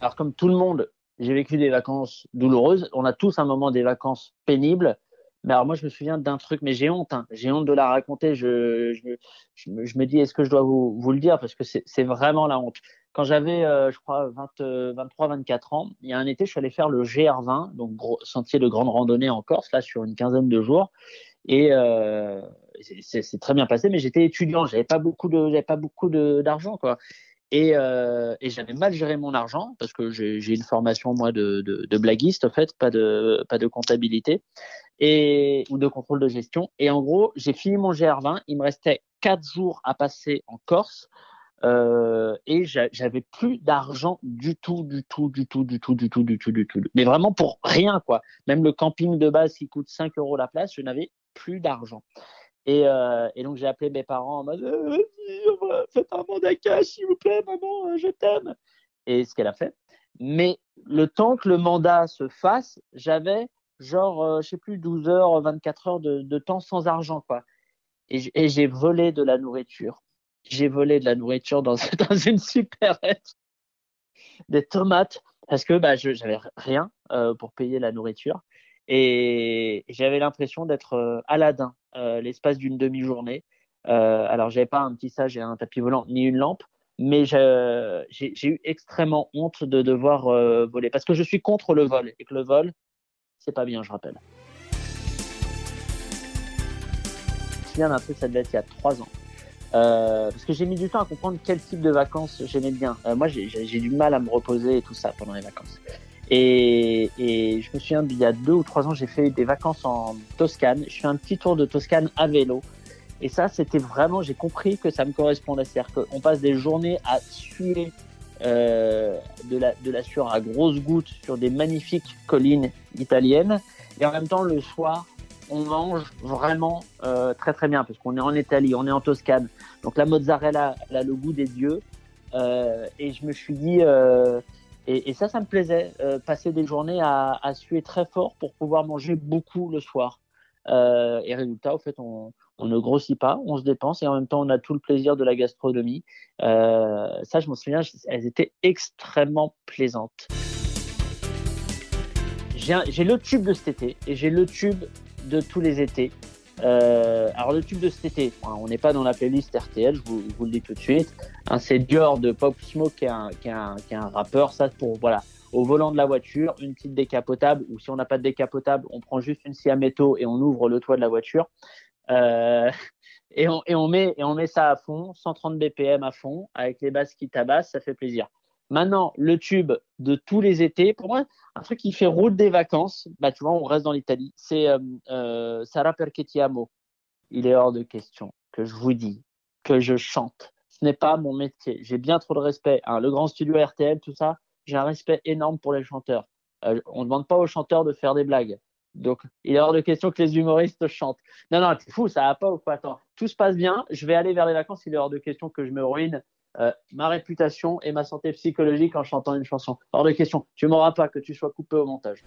Alors comme tout le monde, j'ai vécu des vacances douloureuses. On a tous un moment des vacances pénibles. Mais alors moi, je me souviens d'un truc, mais j'ai honte. Hein. J'ai honte de la raconter. Je, me, dis, est-ce que je dois vous, le dire? Parce que c'est vraiment la honte. Quand j'avais, euh, je crois, 20, 23, 24 ans, il y a un été, je suis allé faire le GR20, donc gros, sentier de grande randonnée en Corse, là, sur une quinzaine de jours. Et euh, c'est très bien passé, mais j'étais étudiant, j'avais pas j'avais pas beaucoup d'argent, quoi. Et, euh, et j'avais mal géré mon argent parce que j'ai une formation moi de, de, de, blaguiste en fait, pas de pas de comptabilité et ou de contrôle de gestion. Et en gros, j'ai fini mon GR20. Il me restait quatre jours à passer en Corse euh, et j'avais plus d'argent du tout, du tout, du tout, du tout, du tout, du tout, du tout. Mais vraiment pour rien quoi. Même le camping de base qui coûte 5 euros la place, je n'avais plus d'argent. Et, euh, et, donc j'ai appelé mes parents en mode euh, faites un mandat cash s'il vous plaît, maman, euh, je t'aime. Et ce qu'elle a fait. Mais le temps que le mandat se fasse, j'avais genre, euh, je sais plus, 12 heures, 24 heures de, temps sans argent, quoi. Et j'ai volé de la nourriture. J'ai volé de la nourriture dans, dans une supérette, des tomates, parce que bah, je rien pour payer la nourriture. Et j'avais l'impression d'être euh, Aladdin euh, l'espace d'une demi-journée. Euh, alors, j'avais pas un petit sage et un tapis volant ni une lampe, mais j'ai eu extrêmement honte de devoir voler parce que je suis contre le vol et que le vol, c'est pas bien, je rappelle. Souviens d'un truc, ça devait être il y a trois ans. Parce que j'ai mis du temps à comprendre quel type de vacances j'aimais bien. Moi, j'ai du mal à me reposer et tout ça pendant les vacances. Et, et je me souviens, il y a deux ou trois ans, j'ai fait des vacances en Toscane. Je fais un petit tour de Toscane à vélo. Et ça, c'était vraiment, j'ai compris que ça me correspondait. C'est-à-dire qu'on passe des journées à suer euh, de, la, de la sueur à grosses gouttes sur des magnifiques collines italiennes. Et en même temps, le soir, on mange vraiment euh, très très bien parce qu'on est en Italie, on est en Toscane. Donc la mozzarella, elle a le goût des dieux. Euh, et je me suis dit, euh, et, ça, ça me plaisait, euh, passer des journées à, suer très fort pour pouvoir manger beaucoup le soir. Euh, et résultat, au fait, on, on, ne grossit pas, on se dépense et en même temps, on a tout le plaisir de la gastronomie. Euh, ça, je m'en souviens, elles étaient extrêmement plaisantes. J'ai le tube de cet été et j'ai le tube de tous les étés. Euh, alors le tube de cet été, on n'est pas dans la playlist RTL, je vous, le dis tout de suite. Hein, c'est Dior de Pop Smoke qui est, un, rappeur. Ça pour voilà, au volant de la voiture, une petite décapotable. Ou si on n'a pas de décapotable, on prend juste une scie à métaux et on ouvre le toit de la voiture. Euh, et, on, et, on met, et on met ça à fond, 130 BPM à fond, avec les basses qui tabassent, ça fait plaisir. Maintenant, le tube de tous les étés, pour moi, un truc qui fait route des vacances, bah tu vois, on reste dans l'Italie, c'est euh, euh, amo. Il est hors de question que je vous dis que je chante. Ce n'est pas mon métier. J'ai bien trop de respect. Hein. Le grand studio RTL, tout ça, j'ai un respect énorme pour les chanteurs. Euh, on ne demande pas aux chanteurs de faire des blagues. Donc, il est hors de question que les humoristes chantent. Non, non, c'est fou, ça va pas ou quoi? Attends, tout se passe bien, je vais aller vers les vacances, il est hors de question que je me ruine euh, ma réputation et ma santé psychologique en chantant une chanson. Hors de question, tu m'auras pas que tu sois coupé au montage.